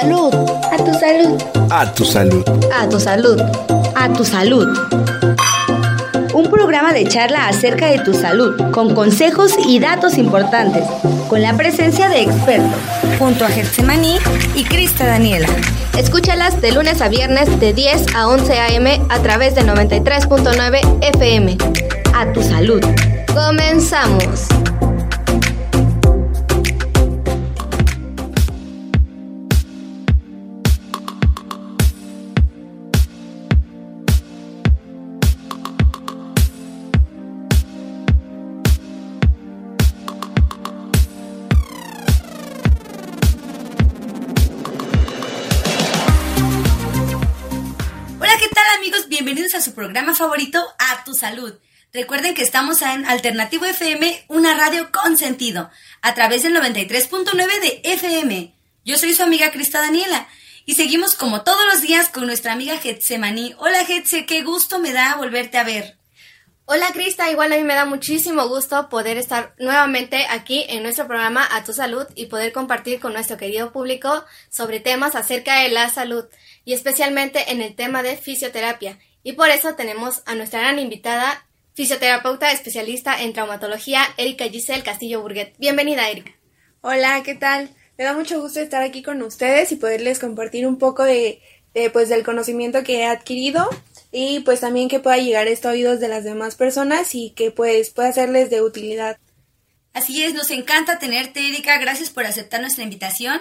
salud. A tu salud. A tu salud. A tu salud. A tu salud. Un programa de charla acerca de tu salud, con consejos y datos importantes, con la presencia de expertos. Junto a Getsemaní y Crista Daniela. Escúchalas de lunes a viernes de 10 a 11 a.m. a través de 93.9 FM. A tu salud. Comenzamos. Favorito, A Tu Salud. Recuerden que estamos en Alternativo FM, una radio con sentido, a través del 93.9 de FM. Yo soy su amiga Crista Daniela y seguimos como todos los días con nuestra amiga Getsemaní. Hola Getse, qué gusto me da volverte a ver. Hola Crista, igual a mí me da muchísimo gusto poder estar nuevamente aquí en nuestro programa A Tu Salud y poder compartir con nuestro querido público sobre temas acerca de la salud y especialmente en el tema de fisioterapia. Y por eso tenemos a nuestra gran invitada, fisioterapeuta especialista en traumatología, Erika Giselle Castillo Burguet. Bienvenida, Erika. Hola, ¿qué tal? Me da mucho gusto estar aquí con ustedes y poderles compartir un poco de, pues del conocimiento que he adquirido y pues también que pueda llegar esto a oídos de las demás personas y que pues pueda serles de utilidad. Así es, nos encanta tenerte, Erika. Gracias por aceptar nuestra invitación.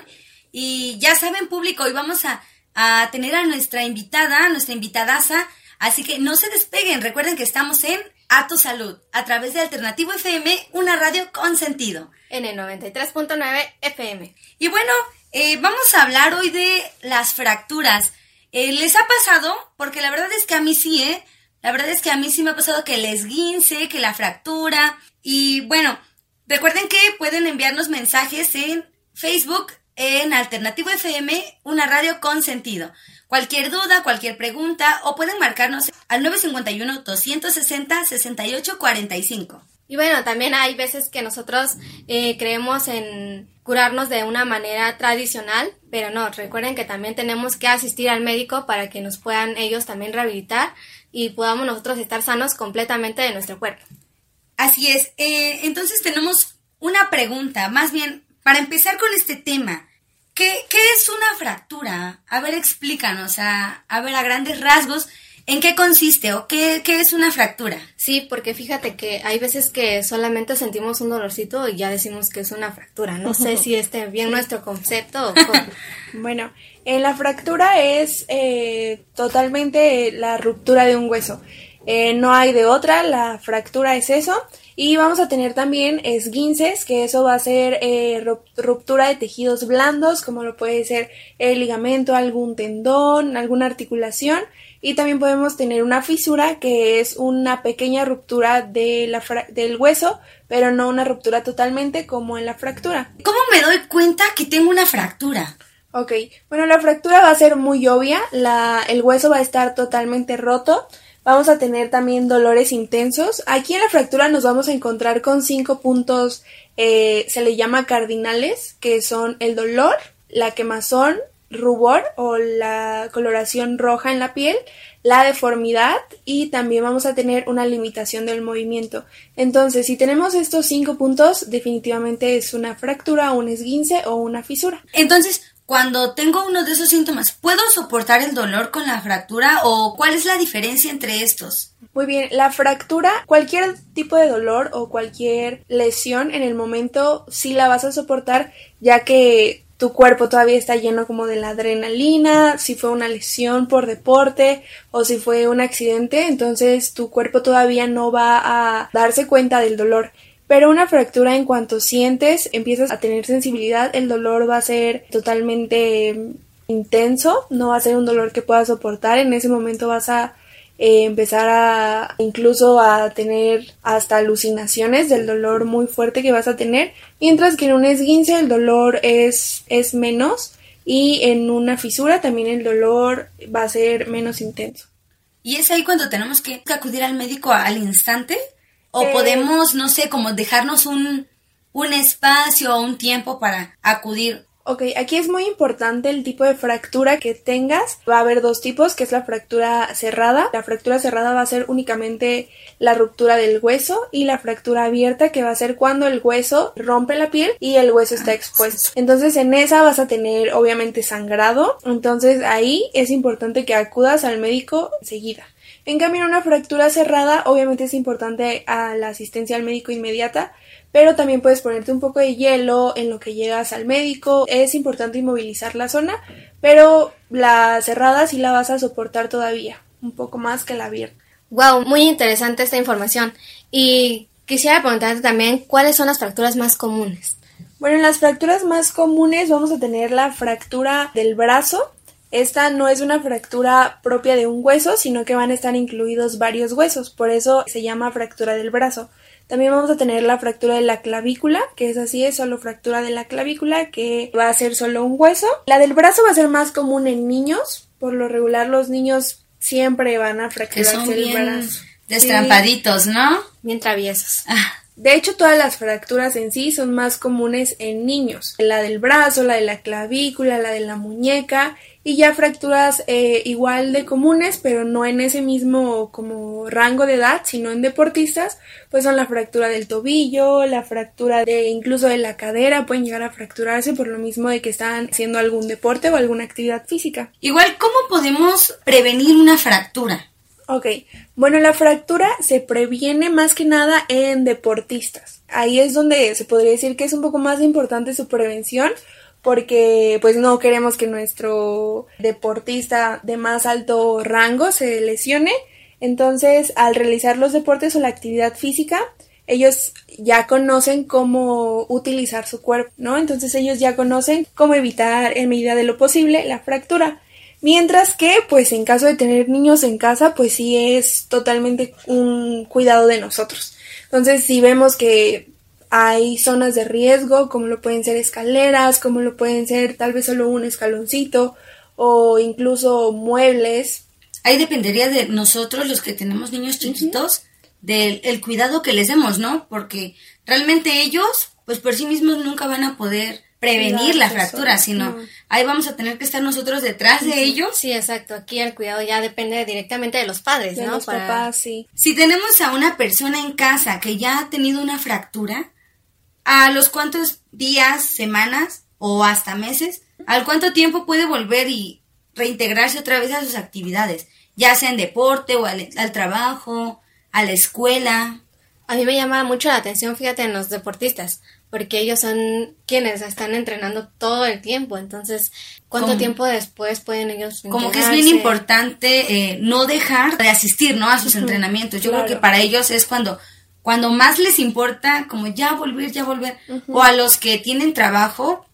Y ya saben, público, hoy vamos a, a tener a nuestra invitada, a nuestra invitadaza, Así que no se despeguen, recuerden que estamos en A Tu Salud, a través de Alternativo FM, una radio con sentido. En el 93.9 FM. Y bueno, eh, vamos a hablar hoy de las fracturas. Eh, ¿Les ha pasado? Porque la verdad es que a mí sí, ¿eh? La verdad es que a mí sí me ha pasado que el esguince, que la fractura. Y bueno, recuerden que pueden enviarnos mensajes en Facebook, en Alternativo FM, una radio con sentido. Cualquier duda, cualquier pregunta o pueden marcarnos al 951-260-6845. Y bueno, también hay veces que nosotros eh, creemos en curarnos de una manera tradicional, pero no, recuerden que también tenemos que asistir al médico para que nos puedan ellos también rehabilitar y podamos nosotros estar sanos completamente de nuestro cuerpo. Así es, eh, entonces tenemos una pregunta, más bien, para empezar con este tema, ¿Qué, es una fractura? A ver, explícanos, a, a ver, a grandes rasgos, ¿en qué consiste o qué, es una fractura? Sí, porque fíjate que hay veces que solamente sentimos un dolorcito y ya decimos que es una fractura. No sé si esté bien nuestro concepto o Bueno, en la fractura es eh, totalmente la ruptura de un hueso. Eh, no hay de otra, la fractura es eso. Y vamos a tener también esguinces, que eso va a ser eh, ruptura de tejidos blandos, como lo puede ser el ligamento, algún tendón, alguna articulación. Y también podemos tener una fisura, que es una pequeña ruptura de la del hueso, pero no una ruptura totalmente como en la fractura. ¿Cómo me doy cuenta que tengo una fractura? Ok, bueno, la fractura va a ser muy obvia, la, el hueso va a estar totalmente roto Vamos a tener también dolores intensos. Aquí en la fractura nos vamos a encontrar con cinco puntos, eh, se le llama cardinales, que son el dolor, la quemazón, rubor o la coloración roja en la piel, la deformidad y también vamos a tener una limitación del movimiento. Entonces, si tenemos estos cinco puntos, definitivamente es una fractura, un esguince o una fisura. Entonces, cuando tengo uno de esos síntomas, ¿puedo soportar el dolor con la fractura o cuál es la diferencia entre estos? Muy bien, la fractura, cualquier tipo de dolor o cualquier lesión en el momento sí la vas a soportar ya que tu cuerpo todavía está lleno como de la adrenalina, si fue una lesión por deporte o si fue un accidente, entonces tu cuerpo todavía no va a darse cuenta del dolor. Pero una fractura en cuanto sientes, empiezas a tener sensibilidad, el dolor va a ser totalmente intenso, no va a ser un dolor que puedas soportar, en ese momento vas a eh, empezar a incluso a tener hasta alucinaciones del dolor muy fuerte que vas a tener, mientras que en un esguince el dolor es, es menos y en una fisura también el dolor va a ser menos intenso. ¿Y es ahí cuando tenemos que acudir al médico al instante? O podemos, no sé, como dejarnos un, un espacio o un tiempo para acudir Ok, aquí es muy importante el tipo de fractura que tengas. Va a haber dos tipos, que es la fractura cerrada. La fractura cerrada va a ser únicamente la ruptura del hueso y la fractura abierta, que va a ser cuando el hueso rompe la piel y el hueso está expuesto. Entonces en esa vas a tener obviamente sangrado. Entonces ahí es importante que acudas al médico enseguida. En cambio, en una fractura cerrada, obviamente es importante a la asistencia al médico inmediata, pero también puedes ponerte un poco de hielo en lo que llegas al médico. Es importante inmovilizar la zona, pero la cerrada sí la vas a soportar todavía, un poco más que la abierta. Wow, muy interesante esta información. Y quisiera preguntarte también cuáles son las fracturas más comunes. Bueno, en las fracturas más comunes vamos a tener la fractura del brazo. Esta no es una fractura propia de un hueso, sino que van a estar incluidos varios huesos, por eso se llama fractura del brazo. También vamos a tener la fractura de la clavícula, que es así, es solo fractura de la clavícula, que va a ser solo un hueso. La del brazo va a ser más común en niños. Por lo regular, los niños siempre van a fracturarse el brazo. Destrampaditos, ¿no? Bien traviesos. Ah. De hecho, todas las fracturas en sí son más comunes en niños. La del brazo, la de la clavícula, la de la muñeca y ya fracturas eh, igual de comunes, pero no en ese mismo como rango de edad, sino en deportistas, pues son la fractura del tobillo, la fractura de incluso de la cadera, pueden llegar a fracturarse por lo mismo de que están haciendo algún deporte o alguna actividad física. Igual, ¿cómo podemos prevenir una fractura? Ok, bueno, la fractura se previene más que nada en deportistas. Ahí es donde se podría decir que es un poco más importante su prevención porque pues no queremos que nuestro deportista de más alto rango se lesione. Entonces, al realizar los deportes o la actividad física, ellos ya conocen cómo utilizar su cuerpo, ¿no? Entonces ellos ya conocen cómo evitar en medida de lo posible la fractura. Mientras que, pues en caso de tener niños en casa, pues sí es totalmente un cuidado de nosotros. Entonces, si vemos que hay zonas de riesgo, como lo pueden ser escaleras, como lo pueden ser tal vez solo un escaloncito o incluso muebles. Ahí dependería de nosotros, los que tenemos niños chiquitos, del el cuidado que les demos, ¿no? Porque realmente ellos, pues por sí mismos nunca van a poder prevenir la fractura, sino ahí vamos a tener que estar nosotros detrás de ellos. Sí, exacto. Aquí el cuidado ya depende directamente de los padres, de ¿no? los papás, sí. Si tenemos a una persona en casa que ya ha tenido una fractura, ¿a los cuántos días, semanas o hasta meses? ¿Al cuánto tiempo puede volver y reintegrarse otra vez a sus actividades? Ya sea en deporte o al, al trabajo, a la escuela. A mí me llama mucho la atención, fíjate, en los deportistas, porque ellos son quienes están entrenando todo el tiempo, entonces, ¿cuánto tiempo después pueden ellos Como que es bien importante eh, no dejar de asistir, ¿no? A sus entrenamientos. Yo creo que para ellos es cuando, cuando más les importa, como ya volver, ya volver. O a los que tienen trabajo,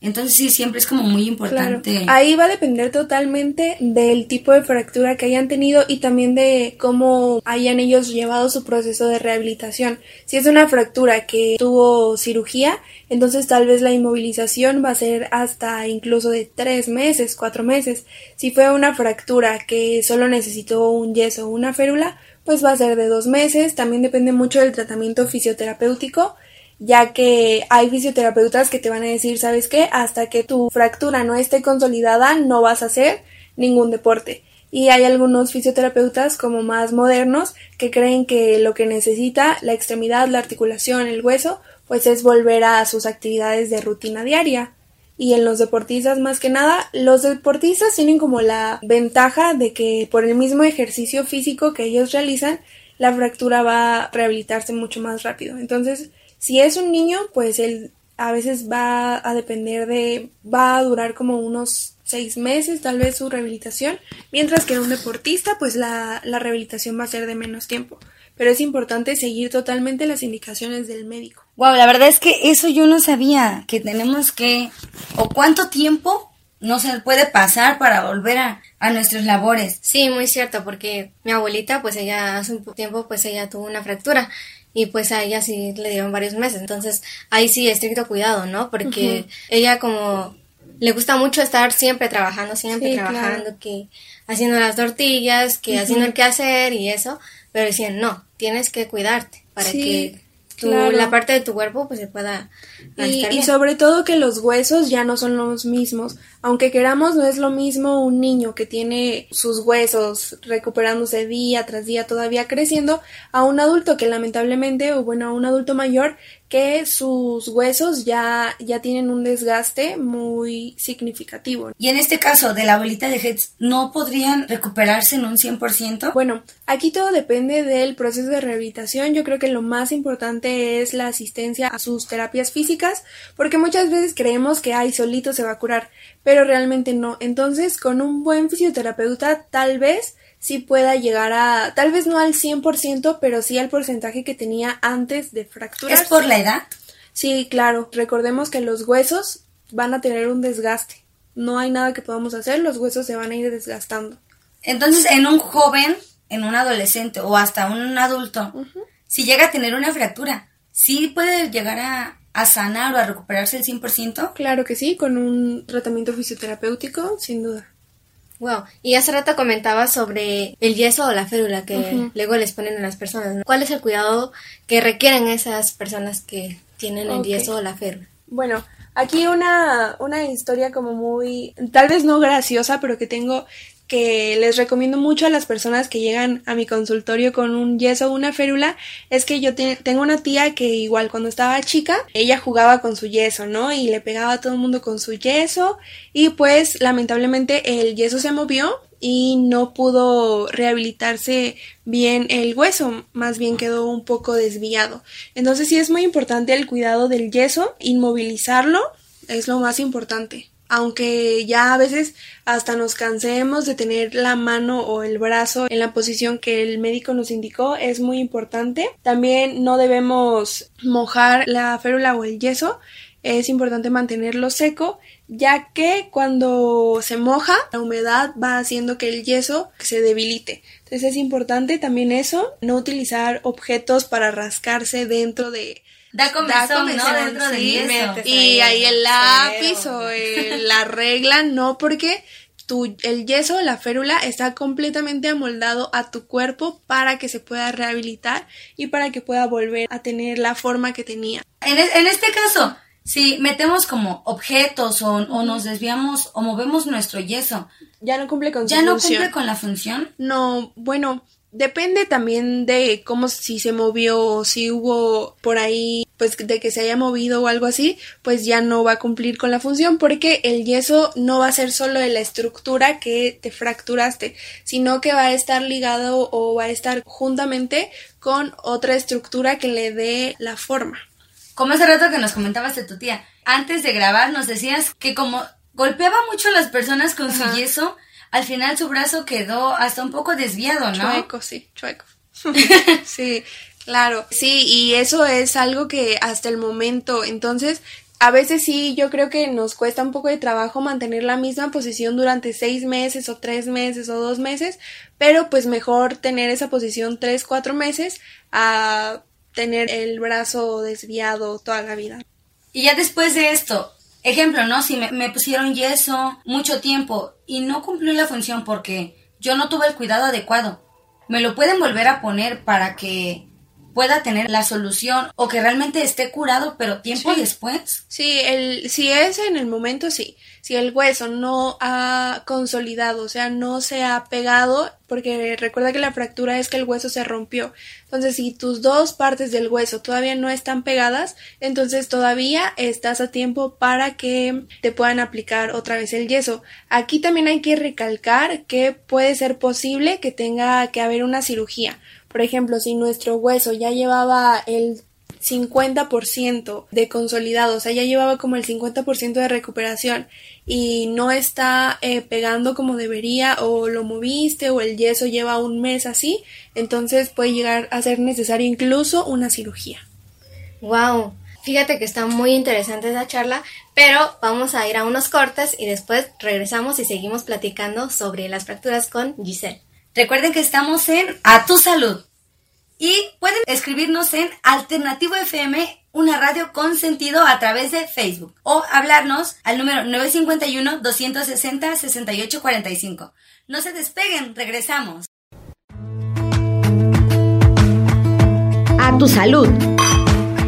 entonces sí, siempre es como muy Claro. importante. Ahí va a depender totalmente del tipo de fractura que hayan tenido y también de cómo hayan ellos llevado su proceso de rehabilitación. Si es una fractura que tuvo cirugía, entonces tal vez la inmovilización va a ser hasta incluso de tres meses, cuatro meses. Si fue una fractura que solo necesitó un yeso o una férula, pues va a ser de dos meses. También depende mucho del tratamiento fisioterapéutico ya que hay fisioterapeutas que te van a decir, ¿sabes qué? Hasta que tu fractura no esté consolidada, no vas a hacer ningún deporte. Y hay algunos fisioterapeutas como más modernos que creen que lo que necesita la extremidad, la articulación, el hueso, pues es volver a sus actividades de rutina diaria. Y en los deportistas más que nada, los deportistas tienen como la ventaja de que por el mismo ejercicio físico que ellos realizan, la fractura va a rehabilitarse mucho más rápido. Entonces, si es un niño, pues él a veces va a depender de, va a durar como unos seis meses tal vez su rehabilitación, mientras que en un deportista, pues la, la rehabilitación va a ser de menos tiempo. Pero es importante seguir totalmente las indicaciones del médico. Wow, la verdad es que eso yo no sabía, que tenemos que, o cuánto tiempo no se puede pasar para volver a, a nuestras labores. Sí, muy cierto, porque mi abuelita, pues ella hace un tiempo, pues ella tuvo una fractura y pues a ella sí le dieron varios meses. Entonces, ahí sí, estricto cuidado, ¿no? Porque ella como le gusta mucho estar siempre trabajando, siempre Sí, trabajando, claro. que haciendo las tortillas, que haciendo el quehacer y eso, pero decían, no, tienes que cuidarte para Sí. que la parte de tu cuerpo pues se pueda y, y, sobre todo que los huesos ya no son los mismos aunque queramos no es lo mismo un niño que tiene sus huesos recuperándose día tras día todavía creciendo a un adulto que lamentablemente o bueno a un adulto mayor que sus huesos ya, ya tienen un desgaste muy significativo. Y en este caso de la abuelita de Hetz, ¿no podrían recuperarse en un 100%? Bueno, aquí todo depende del proceso de rehabilitación. Yo creo que lo más importante es la asistencia a sus terapias físicas, porque muchas veces creemos que ay, solito se va a curar, pero realmente no. Entonces, con un buen fisioterapeuta, tal vez sí pueda llegar a, tal vez no al 100%, pero sí al porcentaje que tenía antes de fracturar. ¿Es por la edad? Sí, claro. Recordemos que los huesos van a tener un desgaste. No hay nada que podamos hacer, los huesos se van a ir desgastando. Entonces, en un joven, en un adolescente o hasta un adulto, si llega a tener una fractura, ¿sí puede llegar a, a sanar o a recuperarse el 100%? Claro que sí, con un tratamiento fisioterapéutico, sin duda. Wow. Y hace rato comentaba sobre el yeso o la férula que luego les ponen a las personas. ¿Cuál es el cuidado que requieren esas personas que tienen el yeso o la férula? Bueno, aquí una, una historia como muy, tal vez no graciosa, pero que tengo que les recomiendo mucho a las personas que llegan a mi consultorio con un yeso o una férula es que yo tengo una tía que igual cuando estaba chica ella jugaba con su yeso, ¿no? Y le pegaba a todo el mundo con su yeso y pues lamentablemente el yeso se movió y no pudo rehabilitarse bien el hueso, más bien quedó un poco desviado. Entonces sí es muy importante el cuidado del yeso, inmovilizarlo es lo más importante aunque ya a veces hasta nos cansemos de tener la mano o el brazo en la posición que el médico nos indicó, es muy importante. También no debemos mojar la férula o el yeso, es importante mantenerlo seco, ya que cuando se moja, la humedad va haciendo que el yeso se debilite. Entonces es importante también eso, no utilizar objetos para rascarse dentro de Da comezón, ¿no? Dentro de Y ahí el lápiz o la regla, no, porque tu, el yeso, la férula, está completamente amoldado a tu cuerpo para que se pueda rehabilitar y para que pueda volver a tener la forma que tenía. En, en este caso, si metemos como objetos o, o, nos desviamos o movemos nuestro yeso, ya no cumple con ¿Ya no cumple con la función? No, bueno, Depende también de cómo si se movió o si hubo por ahí pues de que se haya movido o algo así, pues ya no va a cumplir con la función porque el yeso no va a ser solo de la estructura que te fracturaste, sino que va a estar ligado o va a estar juntamente con otra estructura que le dé la forma. Como hace rato que nos comentabas de tu tía, antes de grabar nos decías que como golpeaba mucho a las personas con su yeso, al final su brazo quedó hasta un poco desviado, ¿no? Chueco, sí, chueco. sí, claro. Sí, y eso es algo que hasta el momento, entonces, a veces sí, yo creo que nos cuesta un poco de trabajo mantener la misma posición durante seis meses o tres meses o dos meses, pero pues mejor tener esa posición tres, cuatro meses a tener el brazo desviado toda la vida. Y ya después de esto, Ejemplo, ¿no? Si me, pusieron yeso mucho tiempo y no cumplió la función porque yo no tuve el cuidado adecuado, me lo pueden volver a poner para que pueda tener la solución o que realmente esté curado, pero tiempo después. Sí, el, si es en el momento, sí si el hueso no ha consolidado, o sea, no se ha pegado, porque recuerda que la fractura es que el hueso se rompió. Entonces, si tus dos partes del hueso todavía no están pegadas, entonces todavía estás a tiempo para que te puedan aplicar otra vez el yeso. Aquí también hay que recalcar que puede ser posible que tenga que haber una cirugía. Por ejemplo, si nuestro hueso ya llevaba el 50% de consolidado, o sea, ya llevaba como el 50% de recuperación y no está eh, pegando como debería o lo moviste o el yeso lleva un mes así, entonces puede llegar a ser necesario incluso una cirugía. Wow, fíjate que está muy interesante esa charla, pero vamos a ir a unos cortes y después regresamos y seguimos platicando sobre las fracturas con Giselle. Recuerden que estamos en A Tu Salud. Y pueden escribirnos en Alternativo FM, una radio con sentido a través de Facebook. O hablarnos al número 951-260-6845. No se despeguen, regresamos. A tu salud.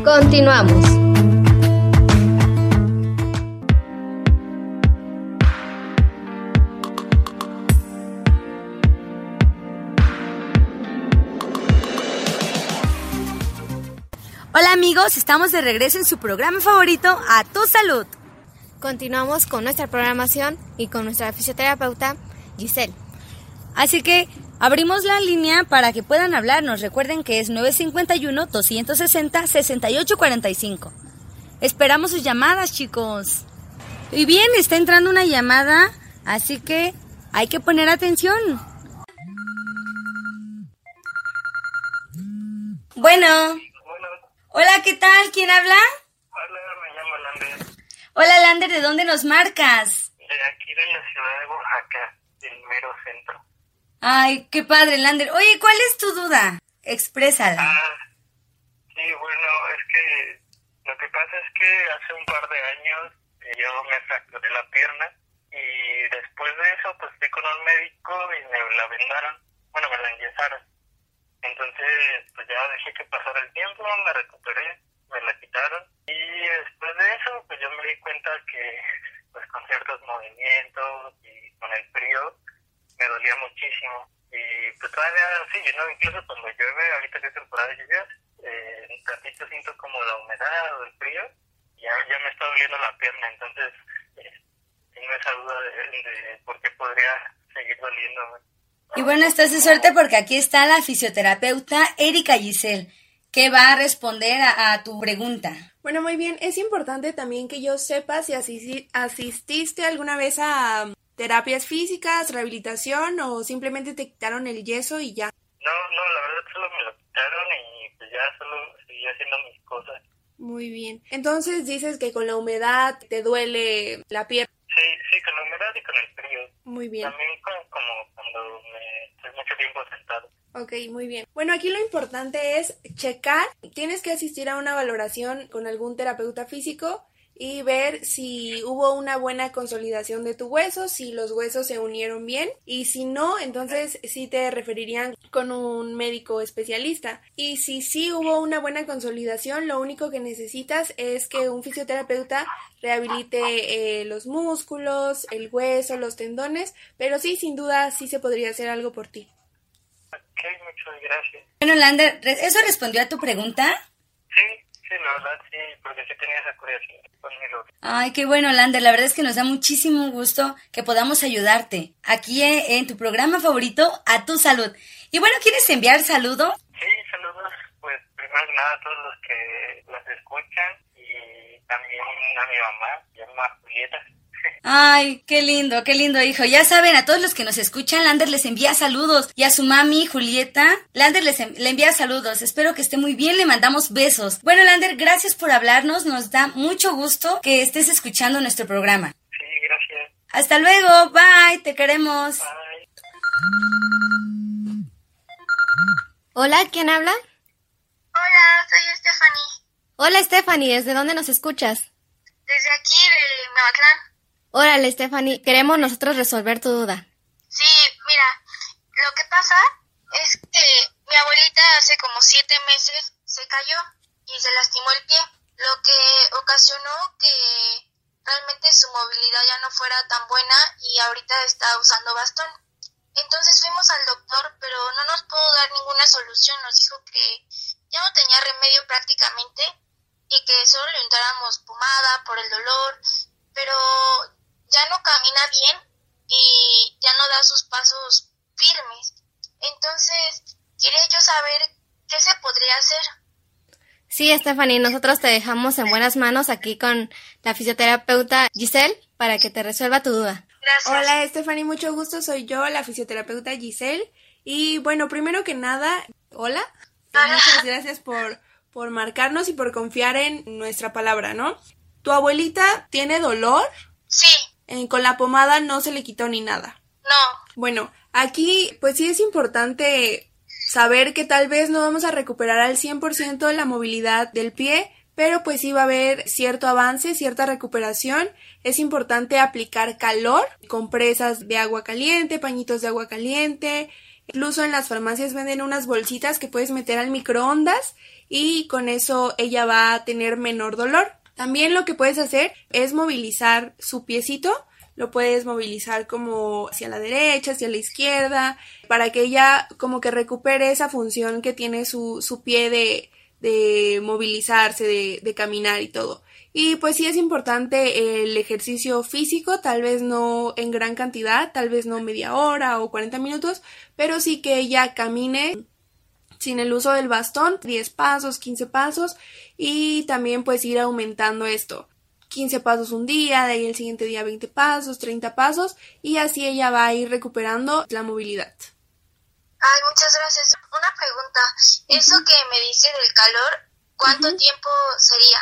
Continuamos. Hola amigos, estamos de regreso en su programa favorito, A Tu Salud. Continuamos con nuestra programación y con nuestra fisioterapeuta Giselle. Así que abrimos la línea para que puedan hablarnos. Recuerden que es 951-260-6845. Esperamos sus llamadas, chicos. Y bien, está entrando una llamada, así que hay que poner atención. Bueno. Hola, ¿qué tal? ¿Quién habla? Hola, me llamo Lander. Hola, Lander, ¿de dónde nos marcas? De aquí de la ciudad de Oaxaca, del mero centro. Ay, qué padre, Lander. Oye, ¿cuál es tu duda? Exprésala. Ah, sí, bueno, es que lo que pasa es que hace un par de años eh, yo me fracturé la pierna y después de eso pues fui con un médico y me la vendaron, bueno, me la enyesaron. Entonces, pues ya dejé que pasara el tiempo, me recuperé, me la quitaron y después de eso, pues yo me di cuenta que, pues con ciertos movimientos y con el frío, me dolía muchísimo. Y pues todavía sí, ¿no? incluso cuando llueve, ahorita que es temporada de lluvias, eh, un ratito siento como la humedad o el frío, ya, ya me está doliendo la pierna, entonces eh, tengo esa duda de, de por qué podría seguir doliendo. Y bueno, estás de suerte porque aquí está la fisioterapeuta Erika Giselle, que va a responder a, a tu pregunta. Bueno, muy bien. Es importante también que yo sepa si asisti- asististe alguna vez a um, terapias físicas, rehabilitación o simplemente te quitaron el yeso y ya. No, no, la verdad solo me lo quitaron y pues ya solo seguí haciendo mis cosas. Muy bien. Entonces dices que con la humedad te duele la pierna. Sí, sí, con la humedad y con el frío. Muy bien. También con- como cuando me estoy mucho tiempo sentado. Ok, muy bien. Bueno, aquí lo importante es checar. Tienes que asistir a una valoración con algún terapeuta físico y ver si hubo una buena consolidación de tu hueso, si los huesos se unieron bien y si no, entonces sí te referirían con un médico especialista. Y si sí hubo una buena consolidación, lo único que necesitas es que un fisioterapeuta rehabilite eh, los músculos, el hueso, los tendones, pero sí, sin duda, sí se podría hacer algo por ti. Ok, muchas gracias. Bueno, Lander, ¿re- ¿eso respondió a tu pregunta? Sí, sí, la verdad sí, porque sí tenía esa curiosidad conmigo. Ay, qué bueno, Lander. La verdad es que nos da muchísimo gusto que podamos ayudarte aquí eh, en tu programa favorito, A Tu Salud. Y bueno, ¿quieres enviar saludo? Sí, saludos, pues primero que nada a todos los que las escuchan y también a mi mamá, se llama Julieta. Ay, qué lindo, qué lindo, hijo. Ya saben, a todos los que nos escuchan, Lander les envía saludos. Y a su mami, Julieta, Lander les en- le envía saludos. Espero que esté muy bien, le mandamos besos. Bueno, Lander, gracias por hablarnos. Nos da mucho gusto que estés escuchando nuestro programa. Sí, gracias. Hasta luego, bye, te queremos. Bye. Hola, ¿quién habla? Hola, soy Stephanie, Hola, Stephanie, ¿desde dónde nos escuchas? desde aquí de Meotlán. Órale, Stephanie, queremos nosotros resolver tu duda. Sí, mira, lo que pasa es que mi abuelita hace como siete meses se cayó y se lastimó el pie, lo que ocasionó que realmente su movilidad ya no fuera tan buena y ahorita está usando bastón. Entonces fuimos al doctor, pero no nos pudo dar ninguna solución. Nos dijo que ya no tenía remedio prácticamente y que solo le untáramos pomada por el dolor, pero ya no camina bien y ya no da sus pasos firmes. Entonces, quería yo saber qué se podría hacer. Sí, Stephanie, nosotros te dejamos en buenas manos aquí con la fisioterapeuta Giselle para que te resuelva tu duda. Gracias. Hola Stephanie, mucho gusto, soy yo, la fisioterapeuta Giselle. Y bueno, primero que nada, hola. Hola. Muchas gracias por, por marcarnos y por confiar en nuestra palabra, ¿no? ¿Tu abuelita tiene dolor? Sí, Eh, con la pomada no se le quitó ni nada. no, Bueno, aquí pues sí es importante saber que tal vez no vamos a recuperar al 100% la movilidad del pie, pero pues sí va a haber cierto avance, cierta recuperación. Es importante aplicar calor, compresas de agua caliente, pañitos de agua caliente. Incluso en las farmacias venden unas bolsitas que puedes meter al microondas y con eso ella va a tener menor dolor. También lo que puedes hacer es movilizar su piecito, lo puedes movilizar como hacia la derecha, hacia la izquierda, para que ella como que recupere esa función que tiene su, su pie de, de movilizarse, de, de caminar y todo. Y pues sí es importante el ejercicio físico, tal vez no en gran cantidad, tal vez no media hora o 40 minutos, pero sí que ella camine sin el uso del bastón, 10 pasos, 15 pasos y también pues ir aumentando esto. 15 pasos un día, de ahí el siguiente día 20 pasos, 30 pasos y así ella va a ir recuperando la movilidad. Ay, muchas gracias. Una pregunta. Eso que me dice del calor, ¿cuánto tiempo sería?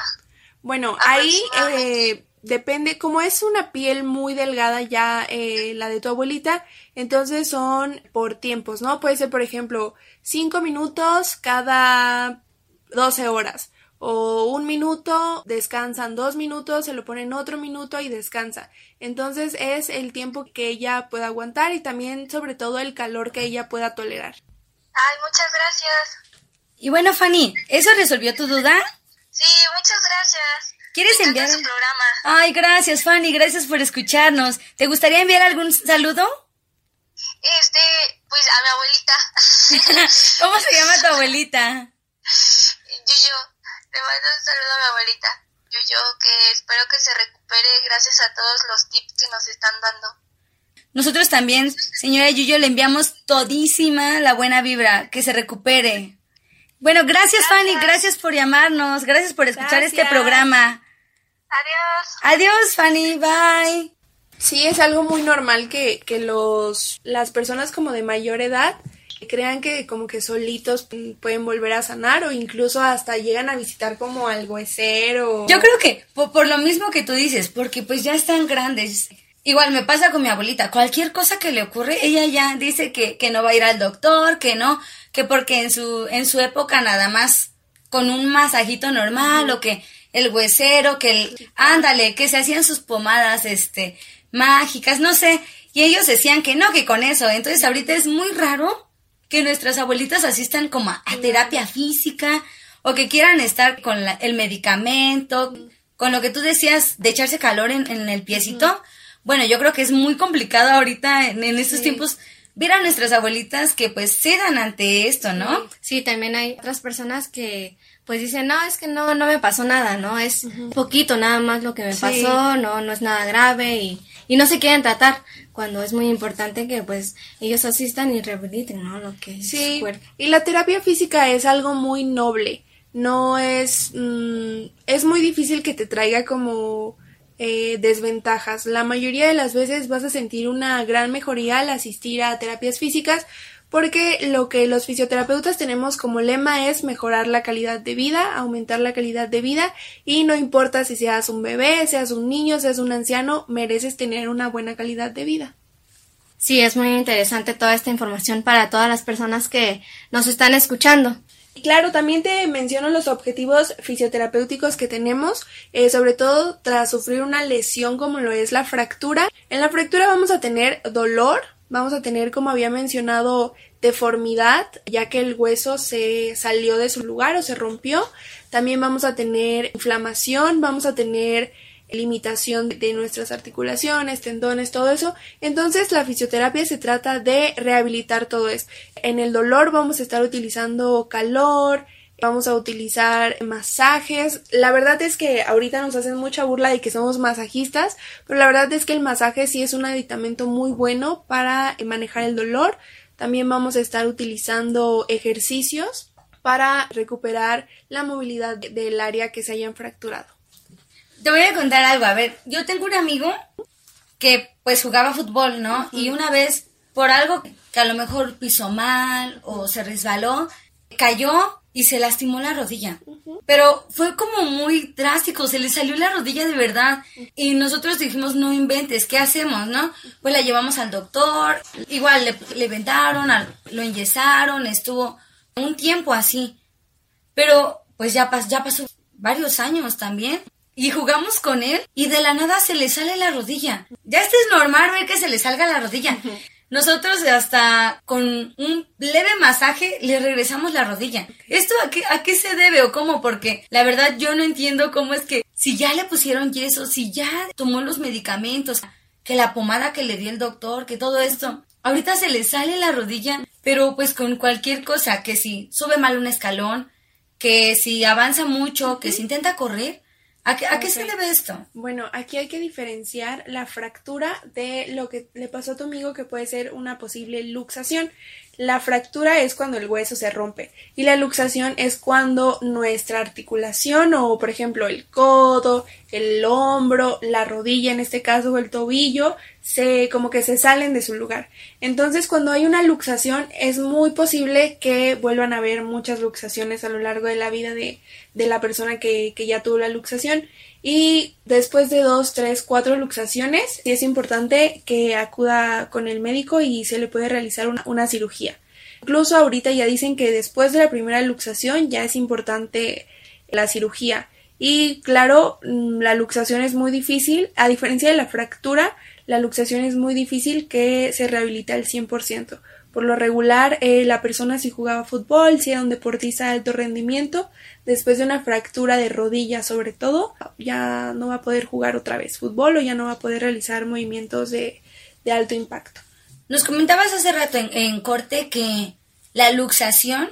Bueno, ahí eh, depende, como es una piel muy delgada ya eh, la de tu abuelita, entonces son por tiempos, ¿no? Puede ser, por ejemplo, 5 minutos cada 12 horas. O un minuto, descansan dos minutos, se lo ponen otro minuto y descansa. Entonces es el tiempo que ella pueda aguantar y también sobre todo el calor que ella pueda tolerar. Ay, muchas gracias. Y bueno, Fanny, ¿eso resolvió tu duda? Sí, muchas gracias. ¿Quieres enviar? su programa. Ay, gracias, Fanny, gracias por escucharnos. ¿Te gustaría enviar algún saludo? Este, pues a mi abuelita. ¿Cómo se llama tu abuelita? Yuyo, le mando un saludo a mi abuelita. Yuyo, que espero que se recupere gracias a todos los tips que nos están dando. Nosotros también, señora Yuyo, le enviamos todísima la buena vibra, que se recupere. Bueno, gracias, Fanny, gracias por llamarnos, gracias por escuchar este programa. Adiós. Adiós, Fanny, bye. Sí, es algo muy normal que, que los, las personas como de mayor edad crean que como que solitos pueden volver a sanar o incluso hasta llegan a visitar como al huesero. Yo creo que por, por lo mismo que tú dices, porque pues ya están grandes. Igual me pasa con mi abuelita, cualquier cosa que le ocurre, ella ya dice que, que no va a ir al doctor, que no, que porque en su, en su época nada más con un masajito normal o que el huesero, que el, ándale, que se hacían sus pomadas, este, mágicas, no sé, y ellos decían que no, que con eso, entonces ahorita es muy raro que nuestras abuelitas asistan como a, a terapia física o que quieran estar con la- el medicamento, con lo que tú decías de echarse calor en, en el piecito. Bueno, yo creo que es muy complicado ahorita en, en estos tiempos ver a nuestras abuelitas que pues cedan ante esto, ¿no? Sí, también hay otras personas que pues dicen, no, es que no, no me pasó nada, ¿no? Es poquito nada más lo que me Sí. pasó, no, no es nada grave y, y no se quieren tratar, cuando es muy importante que pues ellos asistan y rehabiliten, ¿no? Lo que es Sí, cuerpo. y la terapia física es algo muy noble. No es. mm, es muy difícil que te traiga como eh, desventajas. La mayoría de las veces vas a sentir una gran mejoría al asistir a terapias físicas porque lo que los fisioterapeutas tenemos como lema es mejorar la calidad de vida, aumentar la calidad de vida y no importa si seas un bebé, seas un niño, seas un anciano, mereces tener una buena calidad de vida. Sí, es muy interesante toda esta información para todas las personas que nos están escuchando. Y Claro, también te menciono los objetivos fisioterapéuticos que tenemos, eh, sobre todo tras sufrir una lesión como lo es la fractura. En la fractura vamos a tener dolor, vamos a tener, como había mencionado, deformidad, ya que el hueso se salió de su lugar o se rompió. También vamos a tener inflamación, vamos a tener limitación de nuestras articulaciones, tendones, todo eso. Entonces la fisioterapia se trata de rehabilitar todo esto. En el dolor vamos a estar utilizando calor, vamos a utilizar masajes. La verdad es que ahorita nos hacen mucha burla de que somos masajistas, pero la verdad es que el masaje sí es un aditamento muy bueno para manejar el dolor. También vamos a estar utilizando ejercicios para recuperar la movilidad del área que se hayan fracturado. Te voy a contar algo. A ver, yo tengo un amigo que pues jugaba fútbol, ¿no? Y una vez, por algo que a lo mejor pisó mal o se resbaló, cayó y se lastimó la rodilla. Pero fue como muy drástico, se le salió la rodilla de verdad. Y nosotros dijimos, no inventes, ¿qué hacemos, no? Pues la llevamos al doctor, igual le, le vendaron, al- lo enyesaron, estuvo un tiempo así. Pero pues ya, pas- ya pasó varios años también. Y jugamos con él y de la nada se le sale la rodilla. Ya este es normal ver que se le salga la rodilla. Nosotros hasta con un leve masaje le regresamos la rodilla. ¿Esto a qué, a qué se debe o cómo? Porque la verdad yo no entiendo cómo es que si ya le pusieron yeso, si ya tomó los medicamentos, que la pomada que le dio el doctor, que todo esto, ahorita se le sale la rodilla, pero pues con cualquier cosa, que si sube mal un escalón, que si avanza mucho, que si intenta correr, ¿A qué, se debe esto? Bueno, aquí hay que diferenciar la fractura de lo que le pasó a tu amigo que puede ser una posible luxación. La fractura es cuando el hueso se rompe y la luxación es cuando nuestra articulación o por ejemplo el codo, el hombro, la rodilla en este caso o el tobillo se como que se salen de su lugar. Entonces cuando hay una luxación es muy posible que vuelvan a haber muchas luxaciones a lo largo de la vida de, de la persona que, que ya tuvo la luxación y después de dos, tres, cuatro luxaciones, es importante que acuda con el médico y se le puede realizar una, cirugía. Incluso ahorita ya dicen que después de la primera luxación ya es importante la cirugía. Y claro, mm, la luxación es muy difícil, a diferencia de la fractura, la luxación es muy difícil que se rehabilite al 100%. Por lo regular, eh, la persona si jugaba fútbol, si era un deportista de alto rendimiento, después de una fractura de rodilla sobre todo, ya no va a poder jugar otra vez fútbol o ya no va a poder realizar movimientos de, alto impacto. Nos comentabas hace rato en, corte que la luxación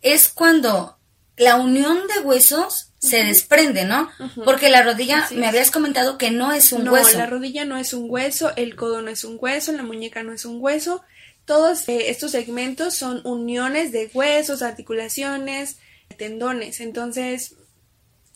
es cuando la unión de huesos se desprende, ¿no? Porque la rodilla, me habías comentado que no es un hueso. No, la rodilla no es un hueso, el codo no es un hueso, la muñeca no es un hueso, todos eh, estos segmentos son uniones de huesos, articulaciones, tendones. Entonces,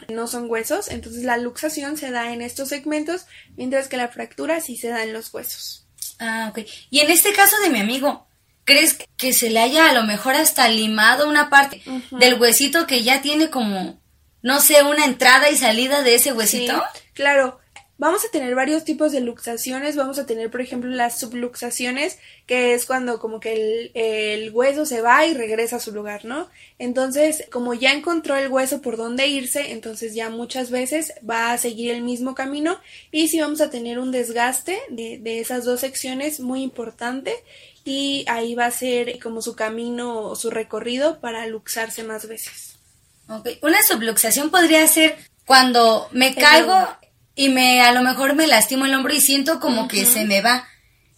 no son huesos. Entonces, la luxación se da en estos segmentos, mientras que la fractura sí se da en los huesos. Ah, ok. Y en este caso de mi amigo, ¿crees que se le haya a lo mejor hasta limado una parte del huesito que ya tiene como, no sé, una entrada y salida de ese huesito? claro. Vamos a tener varios tipos de luxaciones. Vamos a tener, por ejemplo, las subluxaciones, que es cuando como que el, el, hueso se va y regresa a su lugar, ¿no? Entonces, como ya encontró el hueso por dónde irse, entonces ya muchas veces va a seguir el mismo camino y si vamos a tener un desgaste de, de esas dos secciones muy importante y ahí va a ser como su camino o su recorrido para luxarse más veces. Ok, una subluxación podría ser cuando me caigo y me a lo mejor me lastimo el hombro y siento como que se me va.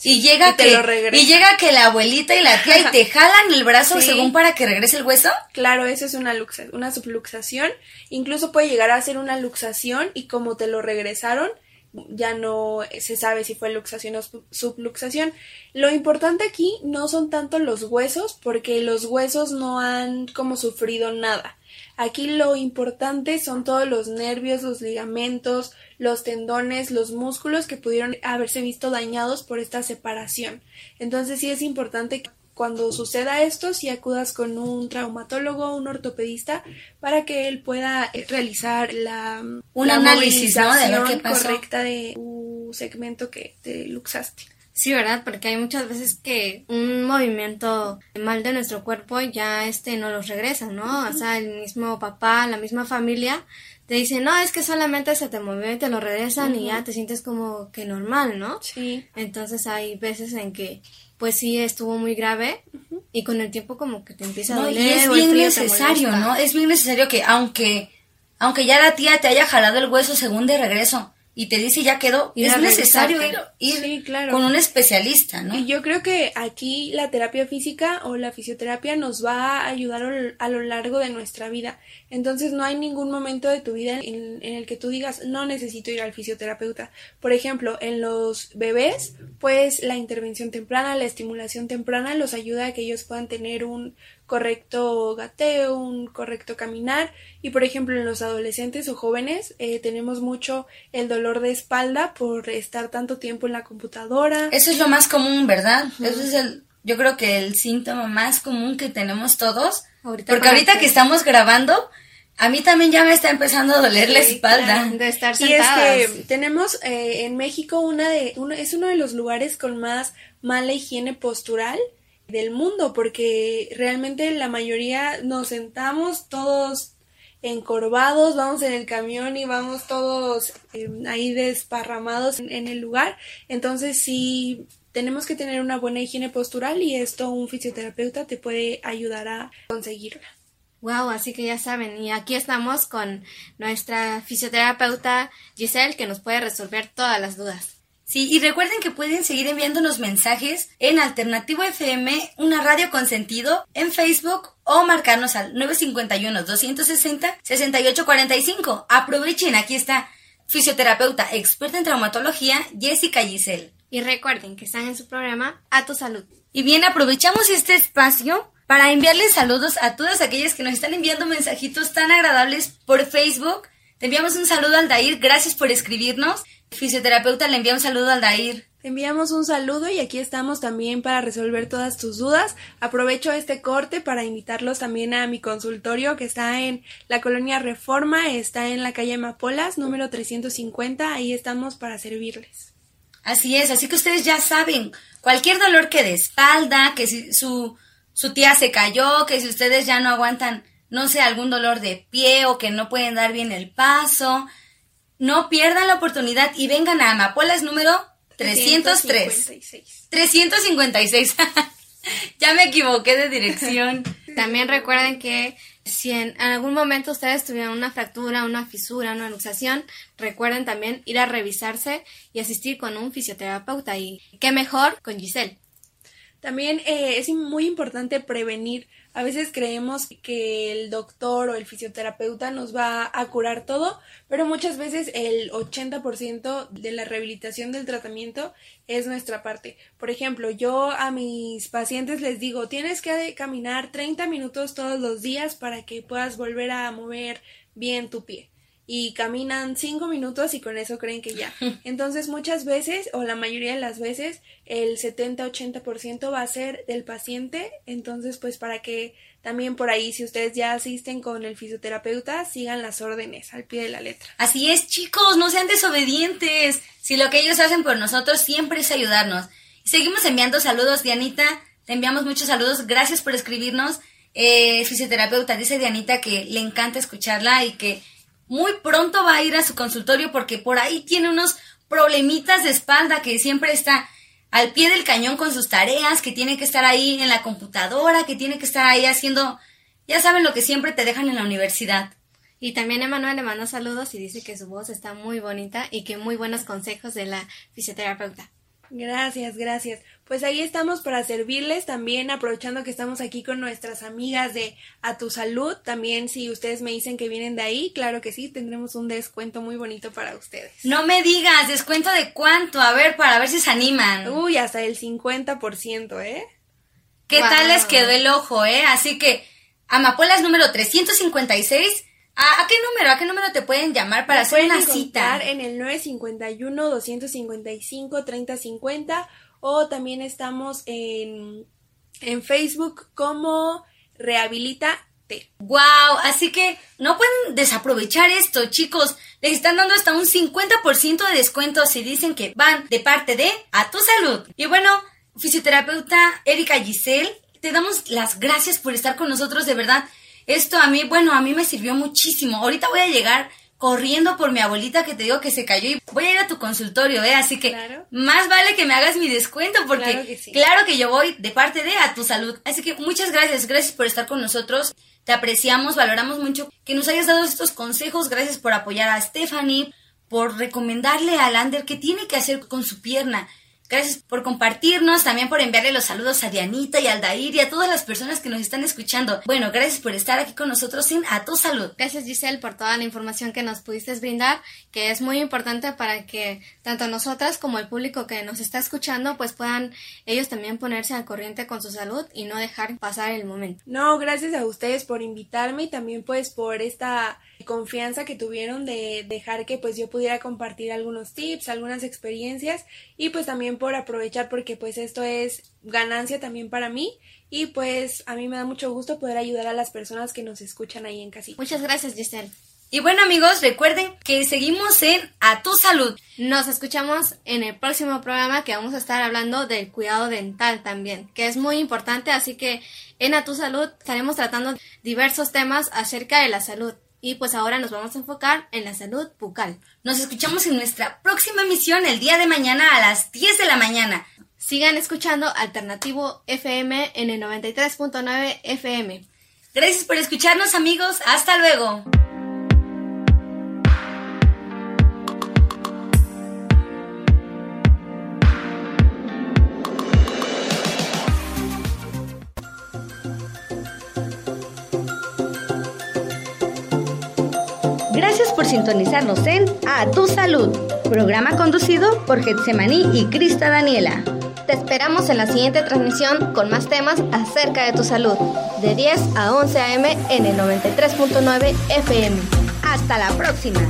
y llega que y llega que la abuelita y la tía y te jalan el brazo según para que regrese el hueso. Claro, eso es una luxa, una subluxación, incluso puede llegar a ser una luxación y como te lo regresaron, ya no se sabe si fue luxación o subluxación. Lo importante aquí no son tanto los huesos, porque los huesos no han como sufrido nada. Aquí lo importante son todos los nervios, los ligamentos, los tendones, los músculos que pudieron haberse visto dañados por esta separación. Entonces sí es importante que cuando suceda esto, si acudas con un traumatólogo, un ortopedista, para que él pueda eh, realizar la, un análisis de correcta de tu segmento que te luxaste. Sí, ¿verdad? Porque hay muchas veces que un movimiento mal de nuestro cuerpo ya este no los regresa, ¿no? O sea, el mismo papá, la misma familia te dice, no, es que solamente se te movió y te lo regresan y ya te sientes como que normal, ¿no? Sí. Entonces hay veces en que pues sí estuvo muy grave y con el tiempo como que te empieza a doler. y es bien necesario, ¿no? Es bien necesario que aunque aunque ya la tía te haya jalado el hueso según de regreso, y te dice ya quedó, es necesario ir, con un especialista, ¿no? Y yo creo que aquí la terapia física o la fisioterapia nos va a ayudar a lo largo de nuestra vida. Entonces no hay ningún momento de tu vida en, el que tú digas no necesito ir al fisioterapeuta. Por ejemplo, en los bebés, pues la intervención temprana, la estimulación temprana los ayuda a que ellos puedan tener un correcto gateo, un correcto caminar y por ejemplo en los adolescentes o jóvenes eh, tenemos mucho el dolor de espalda por estar tanto tiempo en la computadora. Eso es lo más común, ¿verdad? Eso es el, yo creo que el síntoma más común que tenemos todos. porque ahorita que estamos grabando, a mí también ya me está empezando a doler la espalda. de estar sentadas. Y es que tenemos eh, en México una de, uno, es uno de los lugares con más mala higiene postural del mundo, porque realmente la mayoría nos sentamos todos encorvados, vamos en el camión y vamos todos em, ahí desparramados en, el lugar. Entonces sí, tenemos que tener una buena higiene postural y esto un fisioterapeuta te puede ayudar a conseguirla. Wow, así que ya saben, y aquí estamos con nuestra fisioterapeuta Giselle que nos puede resolver todas las dudas. Sí, y recuerden que pueden seguir enviándonos mensajes en Alternativo FM, una radio con sentido, en Facebook o marcarnos al 951-260-6845. Aprovechen, aquí está fisioterapeuta experta en traumatología Jessica Giselle. Y recuerden que están en su programa A Tu Salud. Y bien, aprovechamos este espacio para enviarles saludos a todas aquellas que nos están enviando mensajitos tan agradables por Facebook. Te enviamos un saludo al Dair, gracias por escribirnos. Fisioterapeuta, le envía un saludo al Dair. Te enviamos un saludo y aquí estamos también para resolver todas tus dudas. Aprovecho este corte para invitarlos también a mi consultorio que está en la colonia Reforma, está en la calle Mapolas, número 350. Ahí estamos para servirles. Así es, así que ustedes ya saben, cualquier dolor que de espalda, que si su, su tía se cayó, que si ustedes ya no aguantan, no sé, algún dolor de pie o que no pueden dar bien el paso, no pierdan la oportunidad y vengan a Amapolas número 303. 356. ya me equivoqué de dirección. También recuerden que si en algún momento ustedes tuvieron una fractura, una fisura, una luxación, recuerden también ir a revisarse y asistir con un fisioterapeuta. Y qué mejor con Giselle. También eh, es muy importante prevenir a veces creemos que el doctor o el fisioterapeuta nos va a curar todo, pero muchas veces el 80% de la rehabilitación del tratamiento es nuestra parte. Por ejemplo, yo a mis pacientes les digo, tienes que caminar 30 minutos todos los días para que puedas volver a mover bien tu pie y caminan cinco minutos y con eso creen que ya. Entonces muchas veces o la mayoría de las veces el 70-80% va a ser del paciente. Entonces pues para que también por ahí si ustedes ya asisten con el fisioterapeuta sigan las órdenes al pie de la letra. Así es chicos, no sean desobedientes. Si lo que ellos hacen por nosotros siempre es ayudarnos. Seguimos enviando saludos, Dianita. Te enviamos muchos saludos. Gracias por escribirnos. Eh, fisioterapeuta, dice Dianita que le encanta escucharla y que muy pronto va a ir a su consultorio porque por ahí tiene unos problemitas de espalda que siempre está al pie del cañón con sus tareas, que tiene que estar ahí en la computadora, que tiene que estar ahí haciendo, ya saben lo que siempre te dejan en la universidad. Y también Emanuel le manda saludos y dice que su voz está muy bonita y que muy buenos consejos de la fisioterapeuta. Gracias, gracias. Pues ahí estamos para servirles también, aprovechando que estamos aquí con nuestras amigas de A Tu Salud. También si ustedes me dicen que vienen de ahí, claro que sí, tendremos un descuento muy bonito para ustedes. No me digas, descuento de cuánto, a ver, para ver si se animan. Uy, hasta el 50%, ¿eh? ¿Qué tal les quedó el ojo, eh? Así que, Amapolas número 356 ¿A, qué número? ¿A qué número te pueden llamar para hacer una cita? En el 951-255-3050 o también estamos en, en Facebook como Rehabilitate. ¡Wow! Así que no pueden desaprovechar esto, chicos. Les están dando hasta un 50% de descuento si dicen que van de parte de A Tu Salud. Y bueno, fisioterapeuta Erika Giselle, te damos las gracias por estar con nosotros, de verdad. Esto a mí, bueno, a mí me sirvió muchísimo. Ahorita voy a llegar corriendo por mi abuelita que te digo que se cayó y voy a ir a tu consultorio, ¿eh? Así que más vale que me hagas mi descuento porque claro que, claro que, yo voy de parte de a tu salud. Así que muchas gracias, gracias por estar con nosotros. Te apreciamos, valoramos mucho que nos hayas dado estos consejos. Gracias por apoyar a Stephanie, por recomendarle a Lander qué tiene que hacer con su pierna. Gracias por compartirnos, también por enviarle los saludos a Dianita y a Aldair y a todas las personas que nos están escuchando. Bueno, gracias por estar aquí con nosotros en A Tu Salud. Gracias Giselle por toda la información que nos pudiste brindar, que es muy importante para que tanto nosotras como el público que nos está escuchando pues puedan ellos también ponerse al corriente con su salud y no dejar pasar el momento. No, gracias a ustedes por invitarme y también pues por esta confianza que tuvieron de dejar que pues yo pudiera compartir algunos tips, algunas experiencias y pues también por aprovechar porque pues esto es ganancia también para mí y pues a mí me da mucho gusto poder ayudar a las personas que nos escuchan ahí en casita. Muchas gracias Giselle. Y bueno amigos, recuerden que seguimos en A Tu Salud. Nos escuchamos en el próximo programa que vamos a estar hablando del cuidado dental también, que es muy importante, así que en A Tu Salud estaremos tratando diversos temas acerca de la salud. Y pues ahora nos vamos a enfocar en la salud bucal. Nos escuchamos en nuestra próxima emisión el día de mañana a las 10 de la mañana. Sigan escuchando Alternativo FM en el 93.9 FM. Gracias por escucharnos amigos. Hasta luego. Sintonizarnos en A Tu Salud, programa conducido por Getsemaní y Crista Daniela. Te esperamos en la siguiente transmisión con más temas acerca de tu salud, de 10 a 11 a.m. en el 93.9 FM. Hasta la próxima.